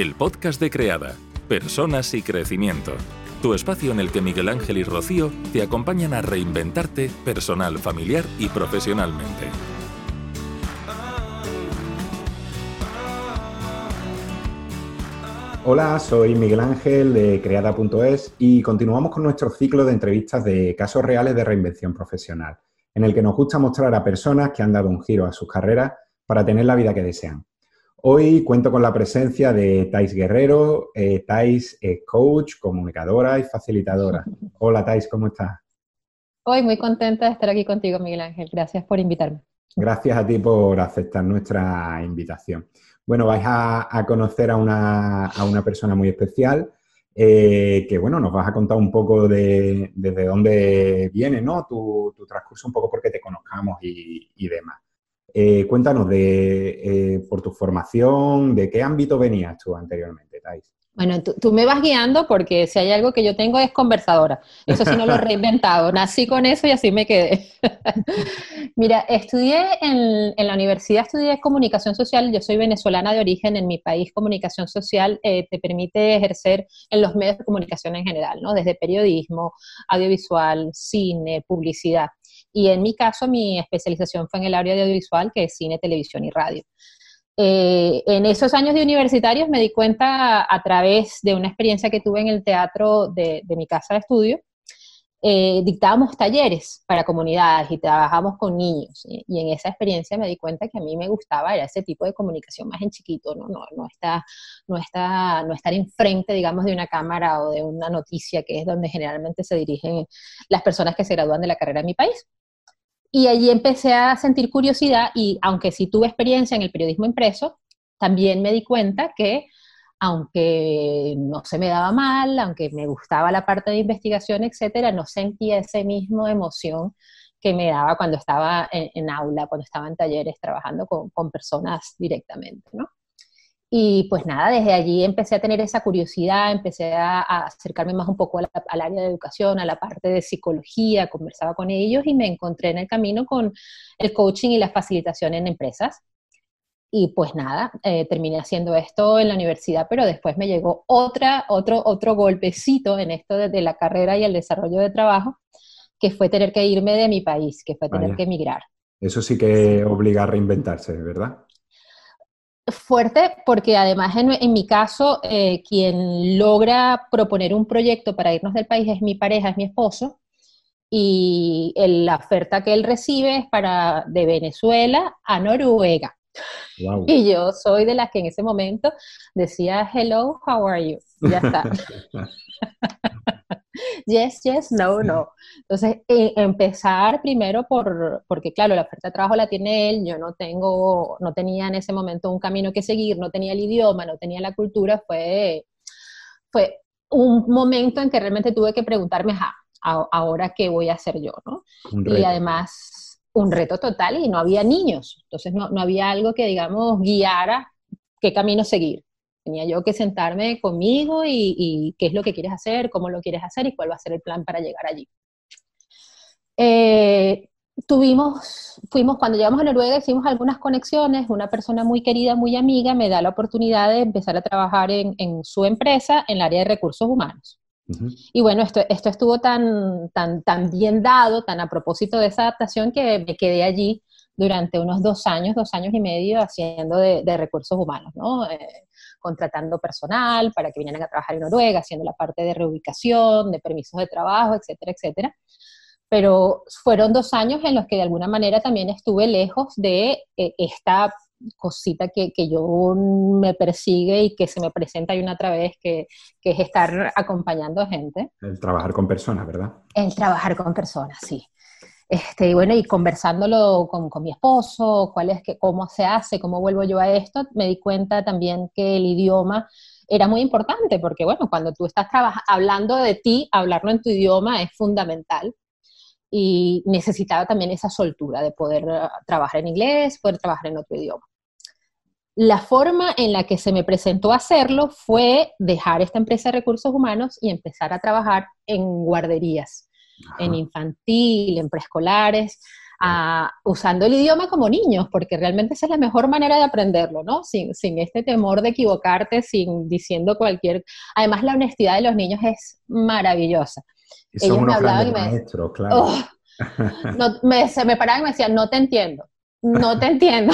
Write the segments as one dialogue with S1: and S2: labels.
S1: el podcast de Creada, Personas y Crecimiento. Tu espacio en el que Miguel Ángel y Rocío te acompañan a reinventarte personal, familiar y profesionalmente.
S2: Hola, soy Miguel Ángel de Creada.es y continuamos con nuestro ciclo de entrevistas de casos reales de reinvención profesional, en el que nos gusta mostrar a personas que han dado un giro a sus carreras para tener la vida que desean. Hoy cuento con la presencia de Thais Guerrero. Eh, Thais es coach, comunicadora y facilitadora. Hola Thais, ¿cómo estás?
S3: Hoy muy contenta de estar aquí contigo, Miguel Ángel. Gracias por invitarme.
S2: Gracias a ti por aceptar nuestra invitación. Bueno, vais a, conocer a una, persona muy especial eh, que, bueno, nos vas a contar un poco de desde dónde viene, ¿no? Tu, transcurso, un poco porque te conozcamos y demás. Eh, cuéntanos de, eh, por tu formación, de qué ámbito venías tú anteriormente, Thais.
S3: Bueno, tú, me vas guiando porque si hay algo que yo tengo es conversadora. Eso sí no lo he reinventado. Nací con eso y así me quedé. Mira, estudié en, la universidad, estudié comunicación social. Yo soy venezolana de origen. En mi país, comunicación social eh, te permite ejercer en los medios de comunicación en general, ¿no? Desde periodismo, audiovisual, cine, publicidad. Y en mi caso, mi especialización fue en el área de audiovisual, que es cine, televisión y radio. Eh, en esos años de universitarios me di cuenta a través de una experiencia que tuve en el teatro de, mi casa de estudio. Eh, dictábamos talleres para comunidades y trabajamos con niños. Y, en esa experiencia me di cuenta que a mí me gustaba era ese tipo de comunicación más en chiquito, no, no, no, está, no, está, no estar enfrente, digamos, de una cámara o de una noticia, que es donde generalmente se dirigen las personas que se gradúan de la carrera en mi país. Y allí empecé a sentir curiosidad y aunque sí tuve experiencia en el periodismo impreso, también me di cuenta que aunque no se me daba mal, aunque me gustaba la parte de investigación, etcétera, no sentía esa misma emoción que me daba cuando estaba en, aula, cuando estaba en talleres trabajando con, con personas directamente, ¿no? Y pues nada, desde allí empecé a tener esa curiosidad, empecé a, acercarme más un poco al área de educación, a la parte de psicología, conversaba con ellos y me encontré en el camino con el coaching y la facilitación en empresas. Y pues nada, eh, terminé haciendo esto en la universidad, pero después me llegó otra, otro, otro golpecito en esto de, la carrera y el desarrollo de trabajo, que fue tener que irme de mi país, que fue tener que emigrar.
S2: Eso sí que obliga a reinventarse, ¿verdad?
S3: Fuerte porque además en, mi caso, eh, quien logra proponer un proyecto para irnos del país es mi pareja, es mi esposo, y la oferta que él recibe es para de Venezuela a Noruega. Y yo soy de las que en ese momento decía, hello, how are you? Ya está. yes, yes, no, no. Entonces, eh, empezar primero por, porque claro, la oferta de trabajo la tiene él, yo no tengo, no tenía en ese momento un camino que seguir, no tenía el idioma, no tenía la cultura, fue, fue un momento en que realmente tuve que preguntarme, ahora qué voy a hacer yo, ¿no? Y además, un reto total y no había niños, entonces no, no había algo que, digamos, guiara qué camino seguir. Tenía yo que sentarme conmigo y, qué es lo que quieres hacer, cómo lo quieres hacer y cuál va a ser el plan para llegar allí. Eh, tuvimos, fuimos, cuando llegamos a Noruega hicimos algunas conexiones, una persona muy querida, muy amiga, me da la oportunidad de empezar a trabajar en, su empresa en el área de recursos humanos. Y bueno, esto, esto estuvo tan, tan, tan bien dado, tan a propósito de esa adaptación, que me quedé allí durante unos dos años, dos años y medio haciendo de, recursos humanos, ¿no? Eh, contratando personal para que vinieran a trabajar en Noruega, haciendo la parte de reubicación, de permisos de trabajo, etcétera, etcétera. Pero fueron dos años en los que de alguna manera también estuve lejos de eh, esta cosita que, que, yo me persigue y que se me presenta y una otra vez, que, que, es estar acompañando a gente.
S2: El trabajar con personas, ¿verdad?
S3: El trabajar con personas, sí. Este, y bueno, y conversándolo con, con, mi esposo, cuál es que, cómo se hace, cómo vuelvo yo a esto, me di cuenta también que el idioma era muy importante, porque bueno, cuando tú estás hablando de ti, hablarlo en tu idioma es fundamental. Y necesitaba también esa soltura de poder uh, trabajar en inglés, poder trabajar en otro idioma. La forma en la que se me presentó hacerlo fue dejar esta empresa de recursos humanos y empezar a trabajar en guarderías en infantil, en preescolares, usando el idioma como niños, porque realmente esa es la mejor manera de aprenderlo, ¿no? Sin, sin este temor de equivocarte, sin diciendo cualquier... Además, la honestidad de los niños es maravillosa.
S2: Y Ellos me hablaban y me... claro.
S3: Oh, me, se me paraban y me decían, no te entiendo, no te entiendo.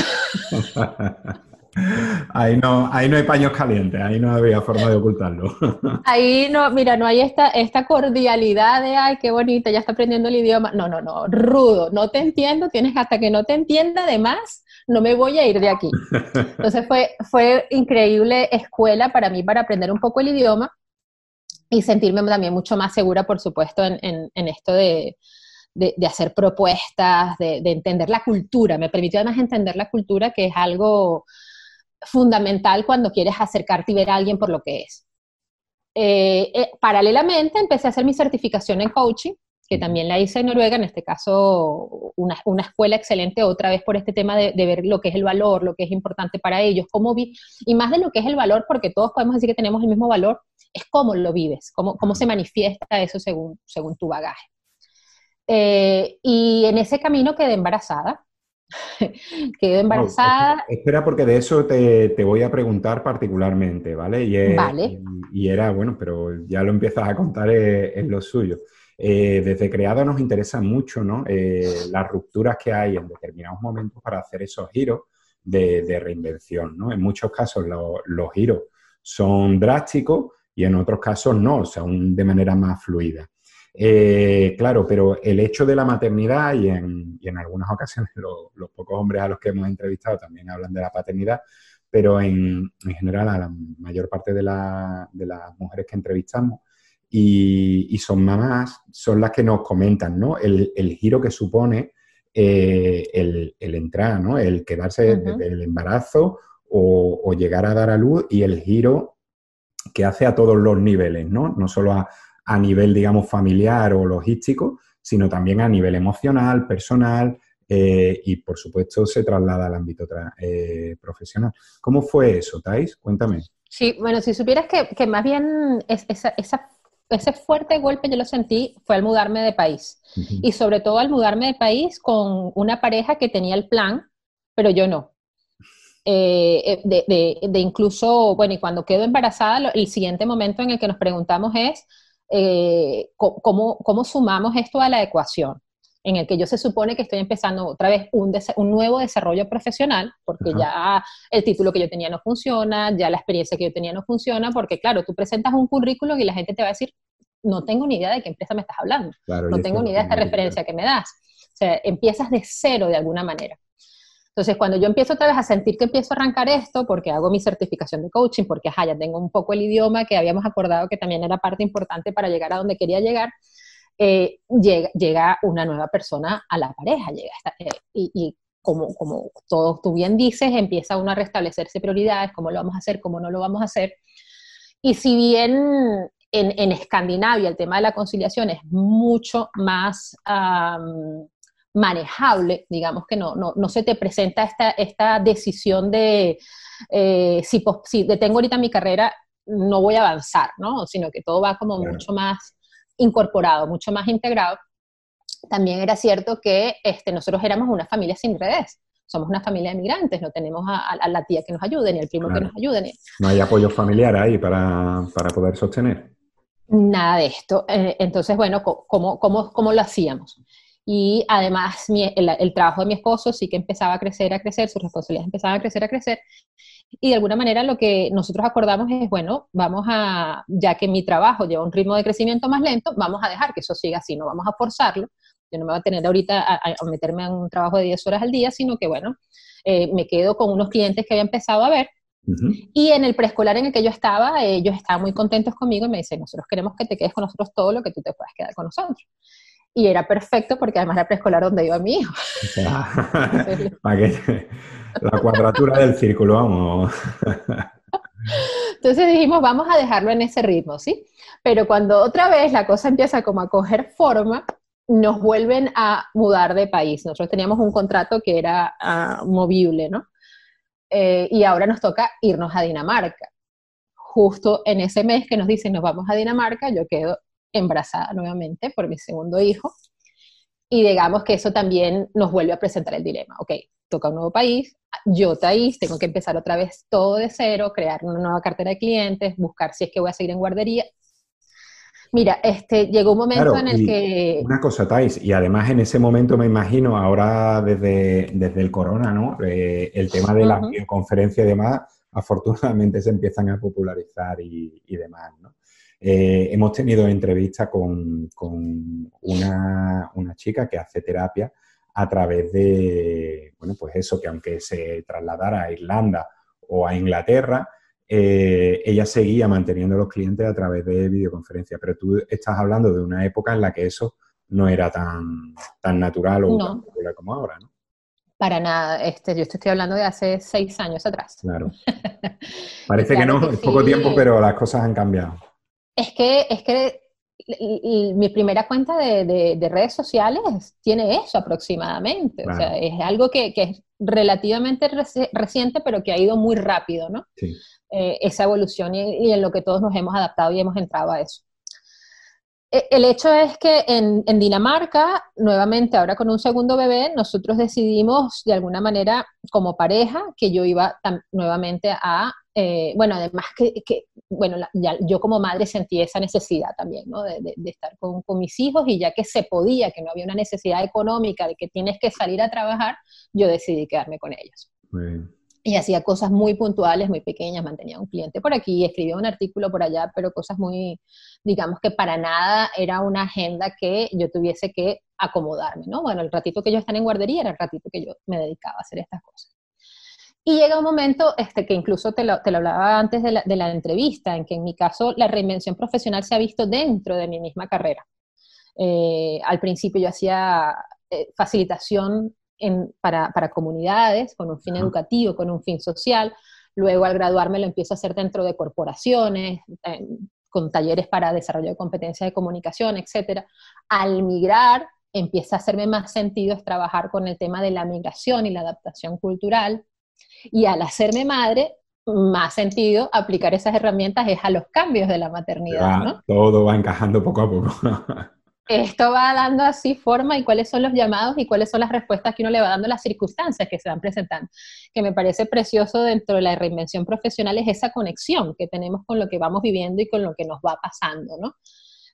S2: Ahí no, ahí no hay paños calientes, ahí no había forma de ocultarlo.
S3: Ahí no, mira, no hay esta, esta cordialidad de, ay, qué bonita, ya está aprendiendo el idioma. No, no, no, rudo, no te entiendo, tienes hasta que no te entienda, además, no me voy a ir de aquí. Entonces fue, fue increíble escuela para mí para aprender un poco el idioma y sentirme también mucho más segura, por supuesto, en, en, esto de, de, de, hacer propuestas, de, de entender la cultura. Me permitió además entender la cultura, que es algo fundamental cuando quieres acercarte y ver a alguien por lo que es. Eh, eh, paralelamente empecé a hacer mi certificación en coaching, que también la hice en Noruega, en este caso una, una escuela excelente otra vez por este tema de, ver lo que es el valor, lo que es importante para ellos, cómo vi, y más de lo que es el valor, porque todos podemos decir que tenemos el mismo valor, es cómo lo vives, cómo, cómo se manifiesta eso según, según tu bagaje. Eh, y en ese camino quedé embarazada, Quedó embarazada.
S2: espera, porque de eso te, voy a preguntar particularmente, ¿vale? Y, era, bueno, pero ya lo empiezas a contar en, lo suyo. Eh, desde Creado nos interesa mucho, ¿no? Eh, las rupturas que hay en determinados momentos para hacer esos giros de, reinvención, ¿no? En muchos casos los giros son drásticos y en otros casos no, o sea, de manera más fluida. Eh, claro, pero el hecho de la maternidad y en, algunas ocasiones los pocos hombres a los que hemos entrevistado también hablan de la paternidad, pero en, general a la mayor parte de, las mujeres que entrevistamos y, son mamás, son las que nos comentan, ¿no? El, giro que supone eh, el, entrar, ¿no? El quedarse desde el embarazo o, o, llegar a dar a luz y el giro que hace a todos los niveles, ¿no? No solo a, a nivel, digamos, familiar o logístico, sino también a nivel emocional, personal eh, y, por supuesto, se traslada al ámbito eh, profesional. ¿Cómo fue eso, Thais? Cuéntame.
S3: Sí, bueno, si supieras que, más bien ese fuerte golpe yo lo sentí fue al mudarme de país. Y sobre todo al mudarme de país con una pareja que tenía el plan, pero yo no. Eh, de, incluso, bueno, y cuando quedo embarazada, el siguiente momento en el que nos preguntamos es, eh, cómo, cómo, sumamos esto a la ecuación, en el que yo se supone que estoy empezando otra vez un, un nuevo desarrollo profesional, porque ya el título que yo tenía no funciona, ya la experiencia que yo tenía no funciona, porque claro, tú presentas un currículum y la gente te va a decir, no tengo ni idea de qué empresa me estás hablando, no tengo ni idea de esta referencia que me das. O sea, empiezas de cero de alguna manera. Entonces, cuando yo empiezo otra vez a sentir que empiezo a arrancar esto, porque hago mi certificación de coaching, porque ya tengo un poco el idioma que habíamos acordado que también era parte importante para llegar a donde quería llegar, eh, llega, llega, una nueva persona a la pareja, llega eh, y, como, como todo tú bien dices, empieza uno a restablecerse prioridades, cómo lo vamos a hacer, cómo no lo vamos a hacer. Y si bien en, en Escandinavia el tema de la conciliación es mucho más manejable, digamos que no, no, no se te presenta esta, esta decisión de eh, si, si detengo ahorita mi carrera, no voy a avanzar, ¿no? Sino que todo va como mucho más incorporado, mucho más integrado. También era cierto que este, nosotros éramos una familia sin redes. Somos una familia de migrantes, no tenemos a, la tía que nos ayude, ni al primo que nos ayude.
S2: No hay apoyo familiar ahí para, para poder sostener.
S3: Nada de esto. Eh, entonces, bueno, ¿cómo, cómo, cómo lo hacíamos? Y además el, trabajo de mi esposo sí que empezaba a crecer, a crecer, sus responsabilidades empezaban a crecer, a crecer. Y de alguna manera lo que nosotros acordamos es, bueno, vamos a, ya que mi trabajo lleva un ritmo de crecimiento más lento, vamos a dejar que eso siga así, no vamos a forzarlo. Yo no me voy a tener ahorita a, meterme en un trabajo de 10 horas al día, sino que, bueno, eh, me quedo con unos clientes que había empezado a ver. Y en el preescolar en el que yo estaba, ellos estaban muy contentos conmigo y me dicen, nosotros queremos que te quedes con nosotros todo lo que tú te puedas quedar con nosotros y era perfecto porque además era preescolar donde iba mi hijo.
S2: la cuadratura del círculo, vamos.
S3: Entonces dijimos, vamos a dejarlo en ese ritmo, ¿sí? Pero cuando otra vez la cosa empieza como a coger forma, nos vuelven a mudar de país. Nosotros teníamos un contrato que era ah, movible, ¿no? Eh, y ahora nos toca irnos a Dinamarca. Justo en ese mes que nos dicen nos vamos a Dinamarca, yo quedo embarazada nuevamente por mi segundo hijo. Y digamos que eso también nos vuelve a presentar el dilema. Ok, toca un nuevo país, yo país, tengo que empezar otra vez todo de cero, crear una nueva cartera de clientes, buscar si es que voy a seguir en guardería. Mira, este, llegó un momento en el que...
S2: Una cosa, Thais, y además en ese momento me imagino, ahora desde, desde el corona, ¿no? Eh, el tema de la videoconferencia y demás, afortunadamente se empiezan a popularizar y, y demás, ¿no? Eh, hemos tenido entrevistas con, con una, una, chica que hace terapia a través de, bueno, pues eso, que aunque se trasladara a Irlanda o a Inglaterra, eh, ella seguía manteniendo los clientes a través de videoconferencia. Pero tú estás hablando de una época en la que eso no era tan, tan natural o tan popular como ahora, ¿no?
S3: Para nada, este, yo estoy hablando de hace seis años atrás.
S2: Claro. Parece que no, es poco tiempo, pero las cosas han cambiado.
S3: Es que, es que mi primera cuenta de, redes sociales tiene eso aproximadamente. O sea, es algo que, es relativamente reciente, pero que ha ido muy rápido, ¿no? Sí. Eh, esa evolución y, en lo que todos nos hemos adaptado y hemos entrado a eso. E, el hecho es que en, Dinamarca, nuevamente ahora con un segundo bebé, nosotros decidimos de alguna manera como pareja que yo iba nuevamente a eh, bueno, además que, bueno, ya, yo como madre sentí esa necesidad también, ¿no? De, estar con, mis hijos y ya que se podía, que no había una necesidad económica de que tienes que salir a trabajar, yo decidí quedarme con ellos. Y hacía cosas muy puntuales, muy pequeñas, mantenía un cliente por aquí, escribía un artículo por allá, pero cosas muy, digamos que para nada era una agenda que yo tuviese que acomodarme, ¿no? Bueno, el ratito que yo estaba en guardería era el ratito que yo me dedicaba a hacer estas cosas. Y llega un momento este, que incluso te lo, te lo hablaba antes de la, de la, entrevista, en que en mi caso la reinvención profesional se ha visto dentro de mi misma carrera. Eh, al principio yo hacía eh, facilitación en, para, para, comunidades con un fin educativo, con un fin social. Luego al graduarme lo empiezo a hacer dentro de corporaciones, con talleres para desarrollo de competencias de comunicación, etc. Al migrar empieza a hacerme más sentido trabajar con el tema de la migración y la adaptación cultural y al hacerme madre, más sentido aplicar esas herramientas es a los cambios de la maternidad. ¿no?
S2: Todo va encajando poco a poco.
S3: Esto va dando así forma y cuáles son los llamados y cuáles son las respuestas que uno le va dando a las circunstancias que se van presentando. Que me parece precioso dentro de la reinvención profesional es esa conexión que tenemos con lo que vamos viviendo y con lo que nos va pasando, ¿no?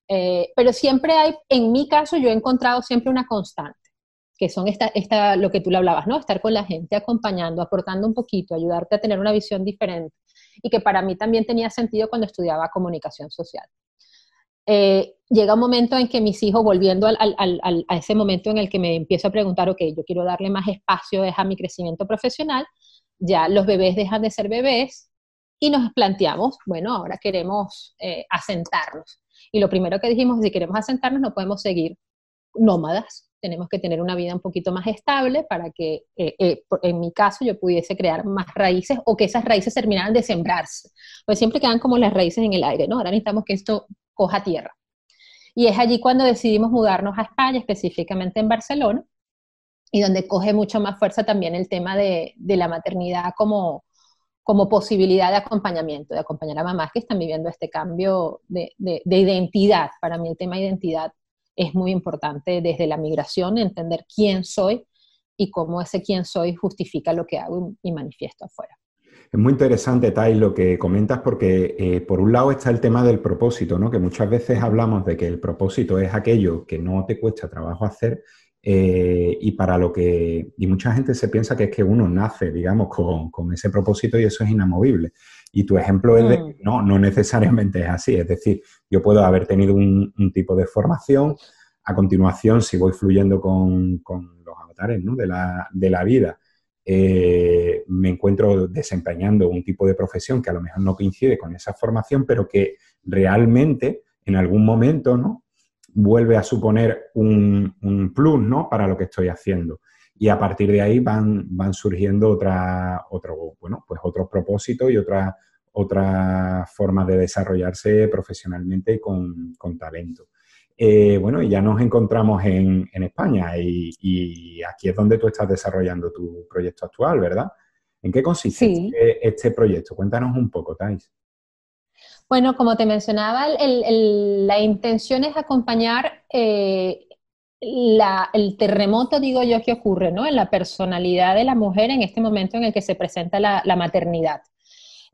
S3: Eh, pero siempre hay, en mi caso, yo he encontrado siempre una constante que son esta, esta, lo que tú le hablabas, ¿no? Estar con la gente, acompañando, aportando un poquito, ayudarte a tener una visión diferente. Y que para mí también tenía sentido cuando estudiaba comunicación social. Eh, llega un momento en que mis hijos, volviendo al, al, a ese momento en el que me empiezo a preguntar, ok, yo quiero darle más espacio a mi crecimiento profesional, ya los bebés dejan de ser bebés y nos planteamos, bueno, ahora queremos eh, asentarnos. Y lo primero que dijimos, si queremos asentarnos, no podemos seguir nómadas, tenemos que tener una vida un poquito más estable para que, eh, eh, en mi caso, yo pudiese crear más raíces o que esas raíces terminaran de sembrarse. Pues siempre quedan como las raíces en el aire, ¿no? Ahora necesitamos que esto coja tierra. Y es allí cuando decidimos mudarnos a España, específicamente en Barcelona, y donde coge mucho más fuerza también el tema de, la maternidad como, como posibilidad de acompañamiento, de acompañar a mamás que están viviendo este cambio de, de, identidad. Para mí el tema de identidad es muy importante desde la migración entender quién soy y cómo ese quién soy justifica lo que hago y manifiesto afuera.
S2: Es muy interesante, Tai, lo que comentas, porque eh, por un lado está el tema del propósito, ¿no? Que muchas veces hablamos de que el propósito es aquello que no te cuesta trabajo hacer eh, y para lo que. Y mucha gente se piensa que es que uno nace, digamos, con, con ese propósito y eso es inamovible. Y tu ejemplo es de mm. no, no necesariamente es así. Es decir, yo puedo haber tenido un, tipo de formación, a continuación, si voy fluyendo con, los avatares de, la, vida, eh, me encuentro desempeñando un tipo de profesión que a lo mejor no coincide con esa formación, pero que realmente en algún momento ¿no? vuelve a suponer un, un plus ¿no? para lo que estoy haciendo y a partir de ahí van, van surgiendo otra, otro, bueno, pues otros propósitos y otras otra formas de desarrollarse profesionalmente con, con talento. Eh, bueno, y ya nos encontramos en, en España y, aquí es donde tú estás desarrollando tu proyecto actual, ¿verdad? ¿En qué consiste este, este, proyecto? Cuéntanos un poco, Thais.
S3: Bueno, como te mencionaba, la intención es acompañar eh, el terremoto, digo yo, que ocurre ¿no? en la personalidad de la mujer en este momento en el que se presenta la, maternidad,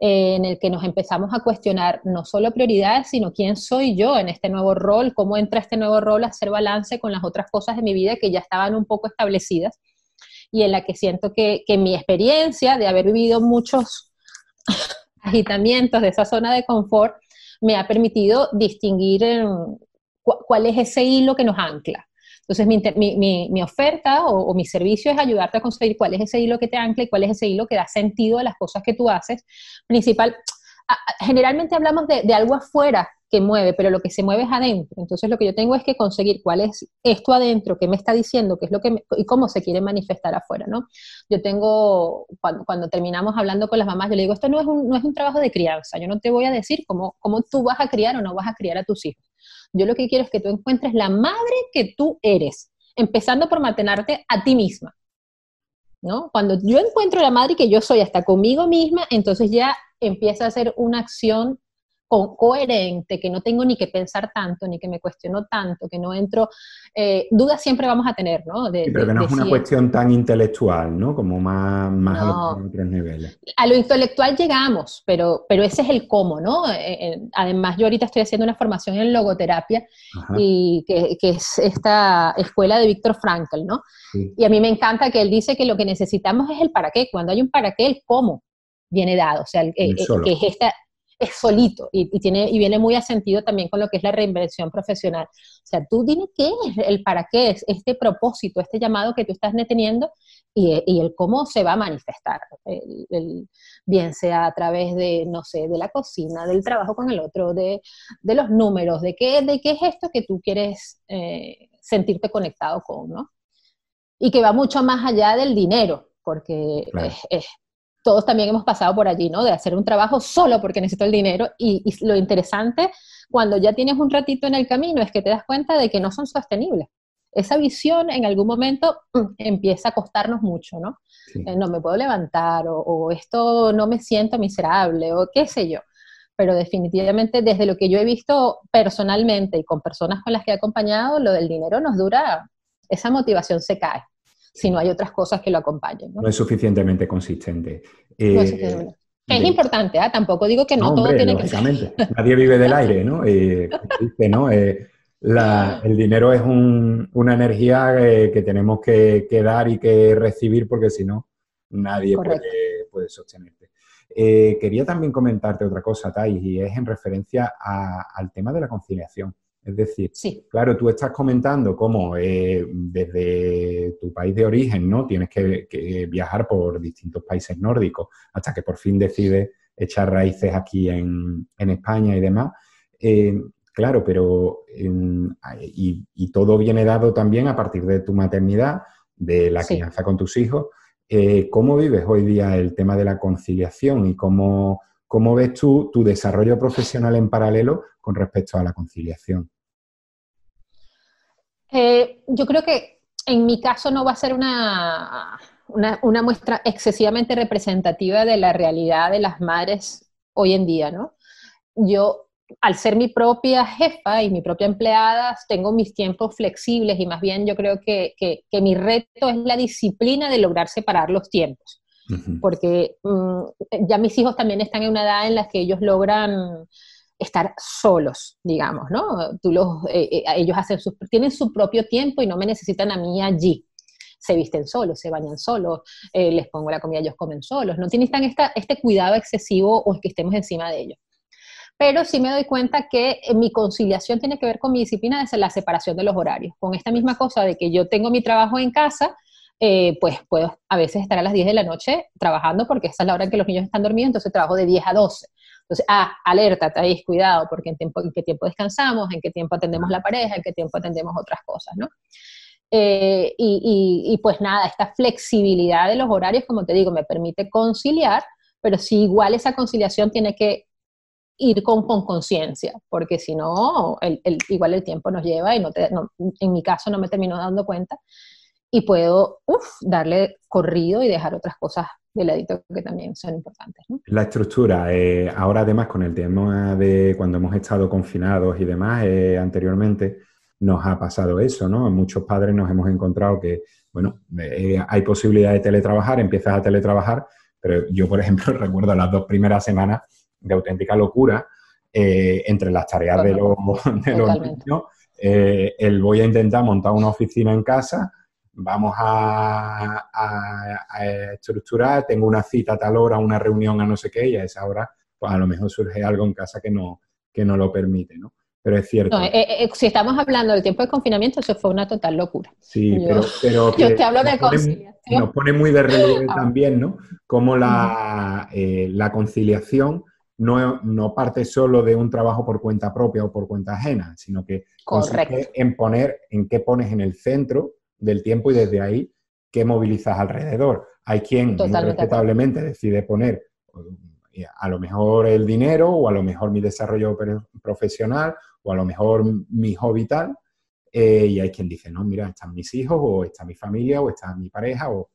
S3: eh, en el que nos empezamos a cuestionar no solo prioridades, sino quién soy yo en este nuevo rol, cómo entra este nuevo rol a hacer balance con las otras cosas de mi vida que ya estaban un poco establecidas y en la que siento que, que mi experiencia de haber vivido muchos agitamientos de esa zona de confort me ha permitido distinguir cuál es ese hilo que nos ancla. Entonces, mi, oferta o, mi servicio es ayudarte a conseguir cuál es ese hilo que te ancla y cuál es ese hilo que da sentido a las cosas que tú haces. Principal, generalmente hablamos de, algo afuera que mueve, pero lo que se mueve es adentro. Entonces, lo que yo tengo es que conseguir cuál es esto adentro, qué me está diciendo, qué es lo que y cómo se quiere manifestar afuera, ¿no? Yo tengo, cuando, terminamos hablando con las mamás, yo le digo, esto no es, un, no es un trabajo de crianza, yo no te voy a decir cómo, cómo tú vas a criar o no vas a criar a tus hijos. Yo lo que quiero es que tú encuentres la madre que tú eres, empezando por mantenerte a ti misma. ¿No? Cuando yo encuentro la madre que yo soy hasta conmigo misma, entonces ya empieza a ser una acción coherente, que no tengo ni que pensar tanto, ni que me cuestiono tanto, que no entro, eh, dudas siempre vamos a tener, ¿no?
S2: pero que no es una cuestión tan intelectual, ¿no? Como más, más a otros niveles.
S3: A lo intelectual llegamos, pero, pero ese es el cómo, ¿no? Eh, eh, además, yo ahorita estoy haciendo una formación en logoterapia, y que, es esta escuela de Víctor Frankl, ¿no? Y a mí me encanta que él dice que lo que necesitamos es el para qué. Cuando hay un para qué, el cómo viene dado. O sea, que es esta, es solito y, tiene, y viene muy a sentido también con lo que es la reinvención profesional. O sea, tú dime qué es, el para qué es, este propósito, este llamado que tú estás teniendo y, y el cómo se va a manifestar. El, bien sea a través de, no sé, de la cocina, del trabajo con el otro, de, de los números, de qué, de qué es esto que tú quieres eh, sentirte conectado con, ¿no? Y que va mucho más allá del dinero, porque es todos también hemos pasado por allí, ¿no? De hacer un trabajo solo porque necesito el dinero y, lo interesante cuando ya tienes un ratito en el camino es que te das cuenta de que no son sostenibles. Esa visión en algún momento mm, empieza a costarnos mucho, ¿no? Eh, no me puedo levantar o, esto no me siento miserable o qué sé yo. Pero definitivamente desde lo que yo he visto personalmente y con personas con las que he acompañado, lo del dinero nos dura, esa motivación se cae si no hay otras cosas que lo acompañen.
S2: No, es suficientemente consistente.
S3: Eh, es importante, ¿ah? tampoco digo que no, todo tiene que ser.
S2: Nadie vive del aire, ¿no? Eh, ¿no? Eh, el dinero es una energía que tenemos que, dar y que recibir porque si no, nadie puede, puede, sostenerte. quería también comentarte otra cosa, Thais, y es en referencia al tema de la conciliación. Es decir, claro, tú estás comentando cómo eh, desde tu país de origen, ¿no? Tienes que, viajar por distintos países nórdicos hasta que por fin decides echar raíces aquí en, España y demás. Eh, claro, pero y, todo viene dado también a partir de tu maternidad, de la crianza con tus hijos. Eh, ¿Cómo vives hoy día el tema de la conciliación y cómo, ¿Cómo ves tú tu desarrollo profesional en paralelo con respecto a la conciliación?
S3: Eh, yo creo que en mi caso no va a ser una, una, muestra excesivamente representativa de la realidad de las madres hoy en día, ¿no? Yo, al ser mi propia jefa y mi propia empleada, tengo mis tiempos flexibles y más bien yo creo que, que mi reto es la disciplina de lograr separar los tiempos porque mm, ya mis hijos también están en una edad en la que ellos logran estar solos, digamos, ¿no? Tú los, eh, eh, ellos hacen tienen su propio tiempo y no me necesitan a mí allí. Se visten solos, se bañan solos, eh, les pongo la comida, ellos comen solos. No tienen esta, este cuidado excesivo o que estemos encima de ellos. Pero sí me doy cuenta que mi conciliación tiene que ver con mi disciplina de la separación de los horarios. Con esta misma cosa de que yo tengo mi trabajo en casa, eh, pues puedo a veces estar a las 10 de la noche trabajando porque esa es la hora en que los niños están dormidos, entonces trabajo de 10 a 12. Entonces, ah, alerta, ahí, cuidado, porque en, qué tiempo descansamos, en qué tiempo atendemos la pareja, en qué tiempo atendemos otras cosas, ¿no? Eh, y, pues nada, esta flexibilidad de los horarios, como te digo, me permite conciliar, pero si igual esa conciliación tiene que ir con conciencia, porque si no, el, igual el tiempo nos lleva y no, en mi caso no me termino dando cuenta y puedo darle corrido y dejar otras cosas de ladito que también son importantes.
S2: La estructura, eh, ahora además con el tema de cuando hemos estado confinados y demás eh, anteriormente, nos ha pasado eso, ¿no? Muchos padres nos hemos encontrado que, bueno, eh, hay posibilidad de teletrabajar, empiezas a teletrabajar, pero yo, por ejemplo, recuerdo las dos primeras semanas de auténtica locura eh, entre las tareas de los, de los niños. Eh, el voy a intentar montar una oficina en casa, vamos a, estructurar, tengo una cita a tal hora, una reunión a no sé qué, y a esa hora, pues a lo mejor surge algo en casa que no, que no lo permite, ¿no? Pero es cierto.
S3: Eh, eh, si estamos hablando del tiempo de confinamiento, eso fue una total locura.
S2: Sí, pero,
S3: yo te hablo de conciliación.
S2: Nos pone muy de relieve ah. también, ¿no? Como la, eh, la conciliación no, no, parte solo de un trabajo por cuenta propia o por cuenta ajena, sino que en poner en qué pones en el centro del tiempo y desde ahí qué movilizas alrededor. Hay quien muy respetablemente decide poner a lo mejor el dinero o a lo mejor mi desarrollo profesional o a lo mejor mi hobby tal. Eh, y hay quien dice, no, mira, están mis hijos o está mi familia o está mi pareja o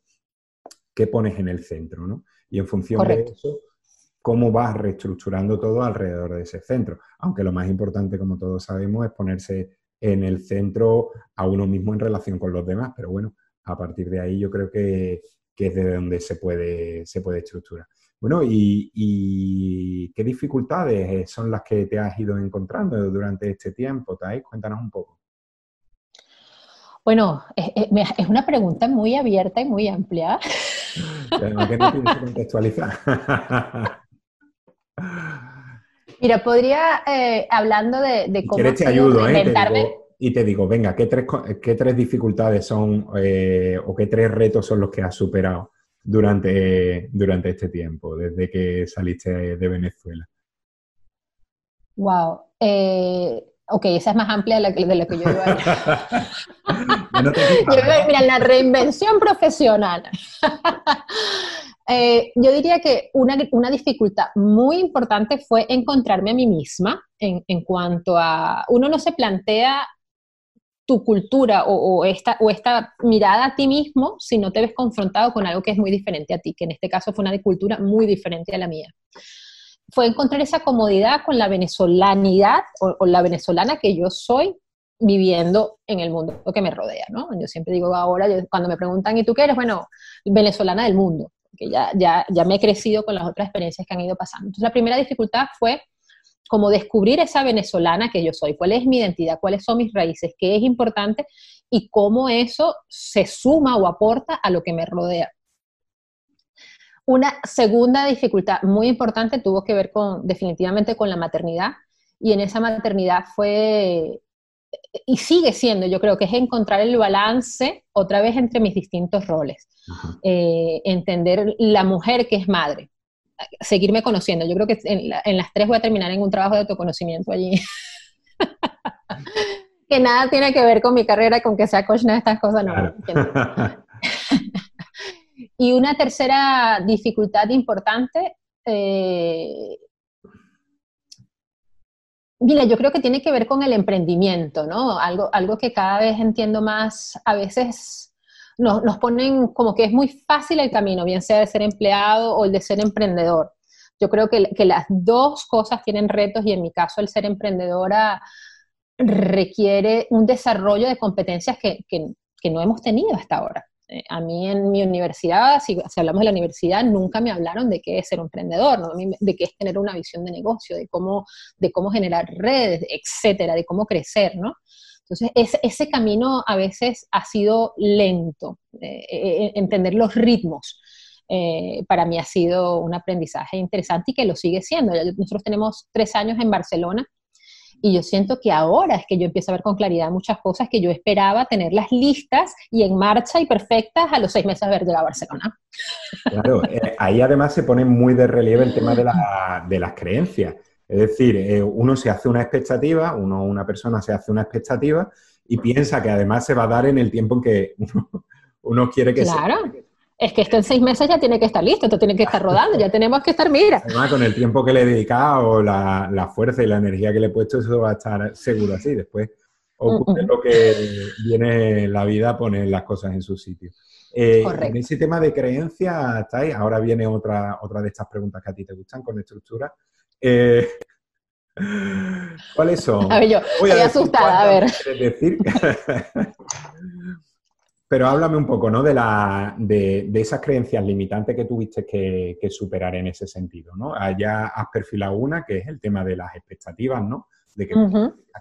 S2: qué pones en el centro, ¿no? Y en función de eso, cómo vas reestructurando todo alrededor de ese centro. Aunque lo más importante, como todos sabemos, es ponerse en el centro a uno mismo en relación con los demás. Pero bueno, a partir de ahí yo creo que, que es de donde se puede, se puede estructurar. Bueno, ¿y, qué dificultades son las que te has ido encontrando durante este tiempo, Thais? Cuéntanos un poco.
S3: Bueno, es, una pregunta muy abierta y muy amplia.
S2: Además que no tienes que contextualizar.
S3: Mira, podría, eh, hablando de,
S2: cómo... te ayudo, ¿eh? y te digo, venga, ¿qué tres, qué tres dificultades son eh, o qué tres retos son los que has superado durante, durante este tiempo, desde que saliste de Venezuela?
S3: Wow. Eh, ok, esa es más amplia de la que, de la que yo iba a Mira, la reinvención profesional. Eh, yo diría que una, una, dificultad muy importante fue encontrarme a mí misma en, en, cuanto a, uno no se plantea tu cultura o, esta, o esta mirada a ti mismo si no te ves confrontado con algo que es muy diferente a ti, que en este caso fue una cultura muy diferente a la mía. Fue encontrar esa comodidad con la venezolanidad o, la venezolana que yo soy viviendo en el mundo que me rodea, ¿no? Yo siempre digo ahora, cuando me preguntan, ¿y tú qué eres? Bueno, venezolana del mundo, que ya, ya, ya me he crecido con las otras experiencias que han ido pasando. Entonces, la primera dificultad fue como descubrir esa venezolana que yo soy, cuál es mi identidad, cuáles son mis raíces, qué es importante y cómo eso se suma o aporta a lo que me rodea. Una segunda dificultad muy importante tuvo que ver con definitivamente con la maternidad y en esa maternidad fue y sigue siendo, yo creo que es encontrar el balance otra vez entre mis distintos roles, eh, entender la mujer que es madre, seguirme conociendo. Yo creo que en, las tres voy a terminar en un trabajo de autoconocimiento allí. que nada tiene que ver con mi carrera, con que sea coach de estas cosas, no. y una tercera dificultad importante, eh, mira, yo creo que tiene que ver con el emprendimiento, ¿no? Algo, algo que cada vez entiendo más, a veces nos, ponen como que es muy fácil el camino, bien sea de ser empleado o el de ser emprendedor. Yo creo que, las dos cosas tienen retos y en mi caso el ser emprendedora requiere un desarrollo de competencias que, no hemos tenido hasta ahora. Eh, a mí en mi universidad, si, hablamos de la universidad, nunca me hablaron de qué es ser emprendedor, de qué es tener una visión de negocio, de cómo, de cómo generar redes, etcétera, de cómo crecer, ¿no? Entonces, ese, camino a veces ha sido lento, eh, eh, entender los ritmos. Para mí ha sido un aprendizaje interesante y que lo sigue siendo. Nosotros tenemos tres años en Barcelona y yo siento que ahora es que yo empiezo a ver con claridad muchas cosas que yo esperaba tenerlas listas y en marcha y perfectas a los seis meses de haber llegado a Barcelona.
S2: Claro, ahí además se pone muy de relieve el tema de, de las creencias. Es decir, eh, uno se hace una expectativa, uno, una persona se hace una expectativa y piensa que además se va a dar en el tiempo en que uno, quiere que
S3: claro. Es que esto en seis meses ya tiene que estar listo, esto tiene que estar rodando, ya tenemos que estar, mira.
S2: Además, con el tiempo que le he dedicado, la, la fuerza y la energía que le he puesto, eso va a estar seguro así. Después ocurre lo que viene la vida a poner las cosas en su sitio. Eh, en ese tema de creencia, ¿estáis? Ahora viene otra, otra de estas preguntas que a ti te gustan con estructura. Eh, ¿Cuáles son?
S3: A ver, yo estoy asustada, a ver.
S2: Decir? Pero háblame un poco, ¿no? De, la, de, esas creencias limitantes que tuviste que, superar en ese sentido, ¿no? Ya has perfilado una, que es el tema de las expectativas, ¿no? De que,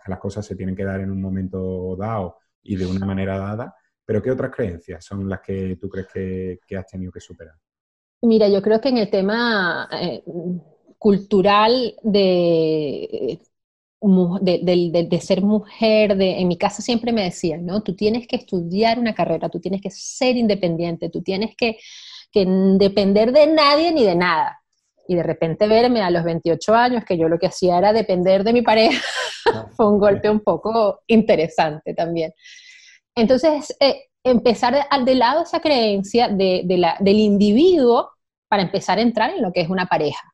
S2: las cosas se tienen que dar en un momento dado y de una manera dada. Pero ¿qué otras creencias son las que tú crees que, has tenido que superar?
S3: Mira, yo creo que en el tema eh, cultural de de, ser mujer, de, en mi casa siempre me decían, ¿no? Tú tienes que estudiar una carrera, tú tienes que ser independiente, tú tienes que, que depender de nadie ni de nada. Y de repente verme a los 28 años, que yo lo que hacía era depender de mi pareja, fue un golpe un poco interesante también. Entonces, eh, empezar de, de lado esa creencia de, la, del individuo para empezar a entrar en lo que es una pareja.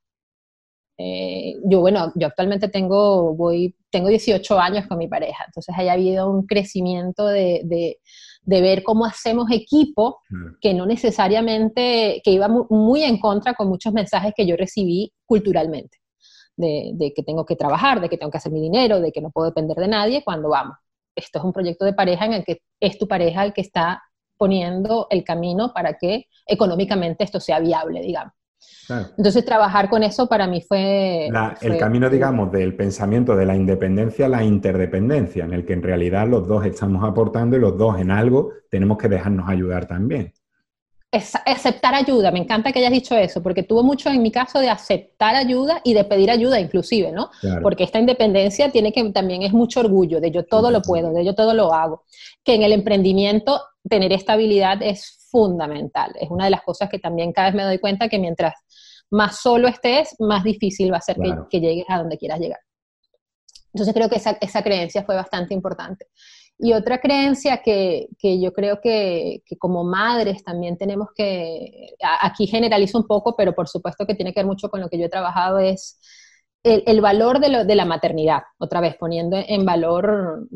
S3: Eh, yo, bueno, yo actualmente tengo, voy, tengo 18 años con mi pareja, entonces haya habido un crecimiento de, de, de ver cómo hacemos equipo, que no necesariamente, que iba muy, en contra con muchos mensajes que yo recibí culturalmente, de, de, que tengo que trabajar, de que tengo que hacer mi dinero, de que no puedo depender de nadie cuando vamos. Esto es un proyecto de pareja en el que es tu pareja el que está poniendo el camino para que económicamente esto sea viable, digamos. Entonces trabajar con eso para mí fue,
S2: El camino, digamos, del pensamiento de la independencia a la interdependencia, en el que en realidad los dos estamos aportando y los dos en algo tenemos que dejarnos ayudar también.
S3: Es, aceptar ayuda, me encanta que hayas dicho eso, porque tuvo mucho en mi caso de aceptar ayuda y de pedir ayuda inclusive, ¿no? Porque esta independencia tiene que también es mucho orgullo, de yo todo lo puedo, de yo todo lo hago. Que en el emprendimiento tener estabilidad es fundamental. Es una de las cosas que también cada vez me doy cuenta que mientras más solo estés, más difícil va a ser que, llegues a donde quieras llegar. Entonces creo que esa, creencia fue bastante importante. Y otra creencia que, yo creo que, como madres también tenemos que, aquí generalizo un poco, pero por supuesto que tiene que ver mucho con lo que yo he trabajado, es el, valor de, de, la maternidad, otra vez poniendo en valor,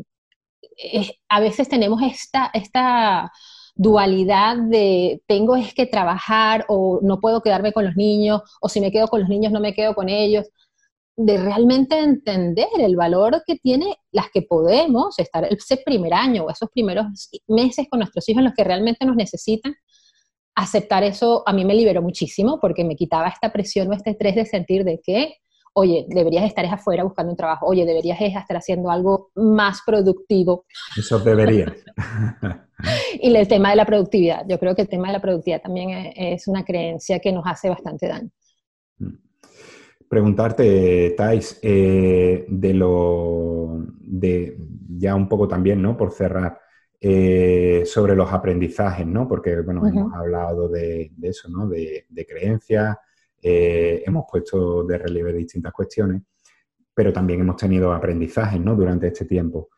S3: a veces tenemos esta, esta dualidad de tengo es que trabajar o no puedo quedarme con los niños o si me quedo con los niños no me quedo con ellos, de realmente entender el valor que tiene las que podemos estar ese primer año o esos primeros meses con nuestros hijos en los que realmente nos necesitan. Aceptar eso a mí me liberó muchísimo porque me quitaba esta presión o este estrés de sentir de que oye, deberías estar afuera buscando un trabajo, oye, deberías estar haciendo algo más productivo.
S2: Eso debería.
S3: y el tema de la productividad, yo creo que el tema de la productividad también es una creencia que nos hace bastante daño. Mm.
S2: Preguntarte, Thais, eh, de lo, de ya un poco también, ¿no? Por cerrar, eh, sobre los aprendizajes, ¿no? Porque, bueno, hemos hablado de, eso, ¿no? De, de creencias, eh, hemos puesto de relieve distintas cuestiones, pero también hemos tenido aprendizajes ¿no? durante este tiempo.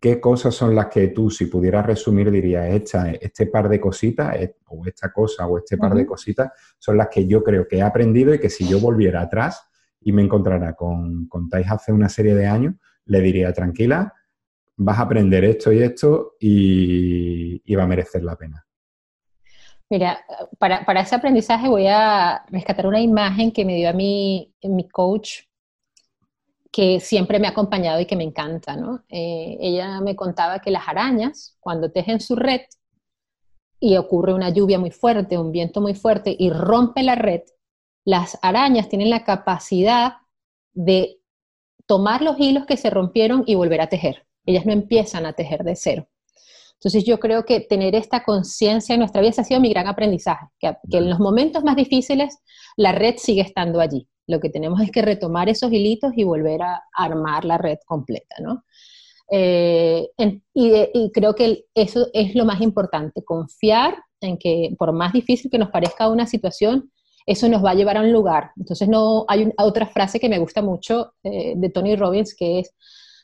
S2: ¿Qué cosas son las que tú, si pudieras resumir, dirías, esta, este par de cositas, eh, o esta cosa, o este par de cositas, son las que yo creo que he aprendido y que si yo volviera atrás y me encontrara con, con hace una serie de años, le diría, tranquila, vas a aprender esto y esto y va a merecer la pena.
S3: Mira, para, para, ese aprendizaje voy a rescatar una imagen que me dio a mí mi coach, que siempre me ha acompañado y que me encanta, ¿no? Eh, ella me contaba que las arañas, cuando tejen su red y ocurre una lluvia muy fuerte, un viento muy fuerte y rompe la red, las arañas tienen la capacidad de tomar los hilos que se rompieron y volver a tejer. Ellas no empiezan a tejer de cero. Entonces yo creo que tener esta conciencia en nuestra vida ha sido mi gran aprendizaje, que, en los momentos más difíciles la red sigue estando allí. Lo que tenemos es que retomar esos hilitos y volver a armar la red completa, ¿no? Eh, y, creo que eso es lo más importante, confiar en que por más difícil que nos parezca una situación, eso nos va a llevar a un lugar. Entonces no hay otra frase que me gusta mucho eh, de Tony Robbins que es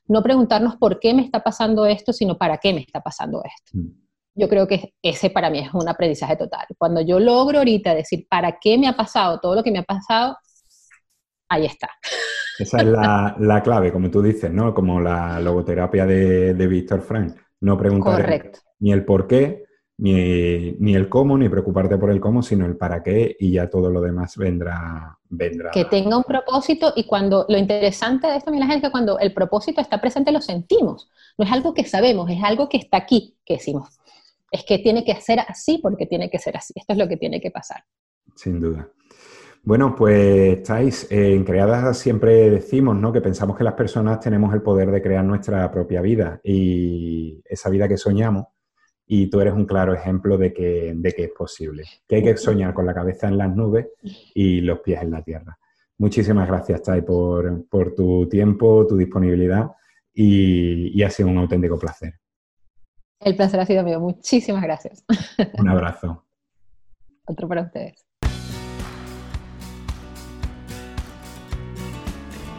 S3: no preguntarnos por qué me está pasando esto, sino para qué me está pasando esto. Mm. Yo creo que ese para mí es un aprendizaje total. Cuando yo logro ahorita decir para qué me ha pasado todo lo que me ha pasado, ahí está.
S2: Esa es la, clave, como tú dices, ¿no? Como la logoterapia de, de Víctor Frank. No preguntar ni el por qué, ni, el cómo, ni preocuparte por el cómo, sino el para qué y ya todo lo demás vendrá. vendrá.
S3: Que tenga un propósito y cuando lo interesante de esto, Miguel es que cuando el propósito está presente lo sentimos. No es algo que sabemos, es algo que está aquí, que decimos. Es que tiene que ser así porque tiene que ser así. Esto es lo que tiene que pasar.
S2: Sin duda. Bueno, pues estáis en Creadas siempre decimos, ¿no? Que pensamos que las personas tenemos el poder de crear nuestra propia vida y esa vida que soñamos y tú eres un claro ejemplo de que, de que es posible, que hay que soñar con la cabeza en las nubes y los pies en la tierra. Muchísimas gracias, Tai, por, tu tiempo, tu disponibilidad y, y ha sido un auténtico placer.
S3: El placer ha sido mío. Muchísimas gracias.
S2: Un abrazo.
S3: Otro para ustedes.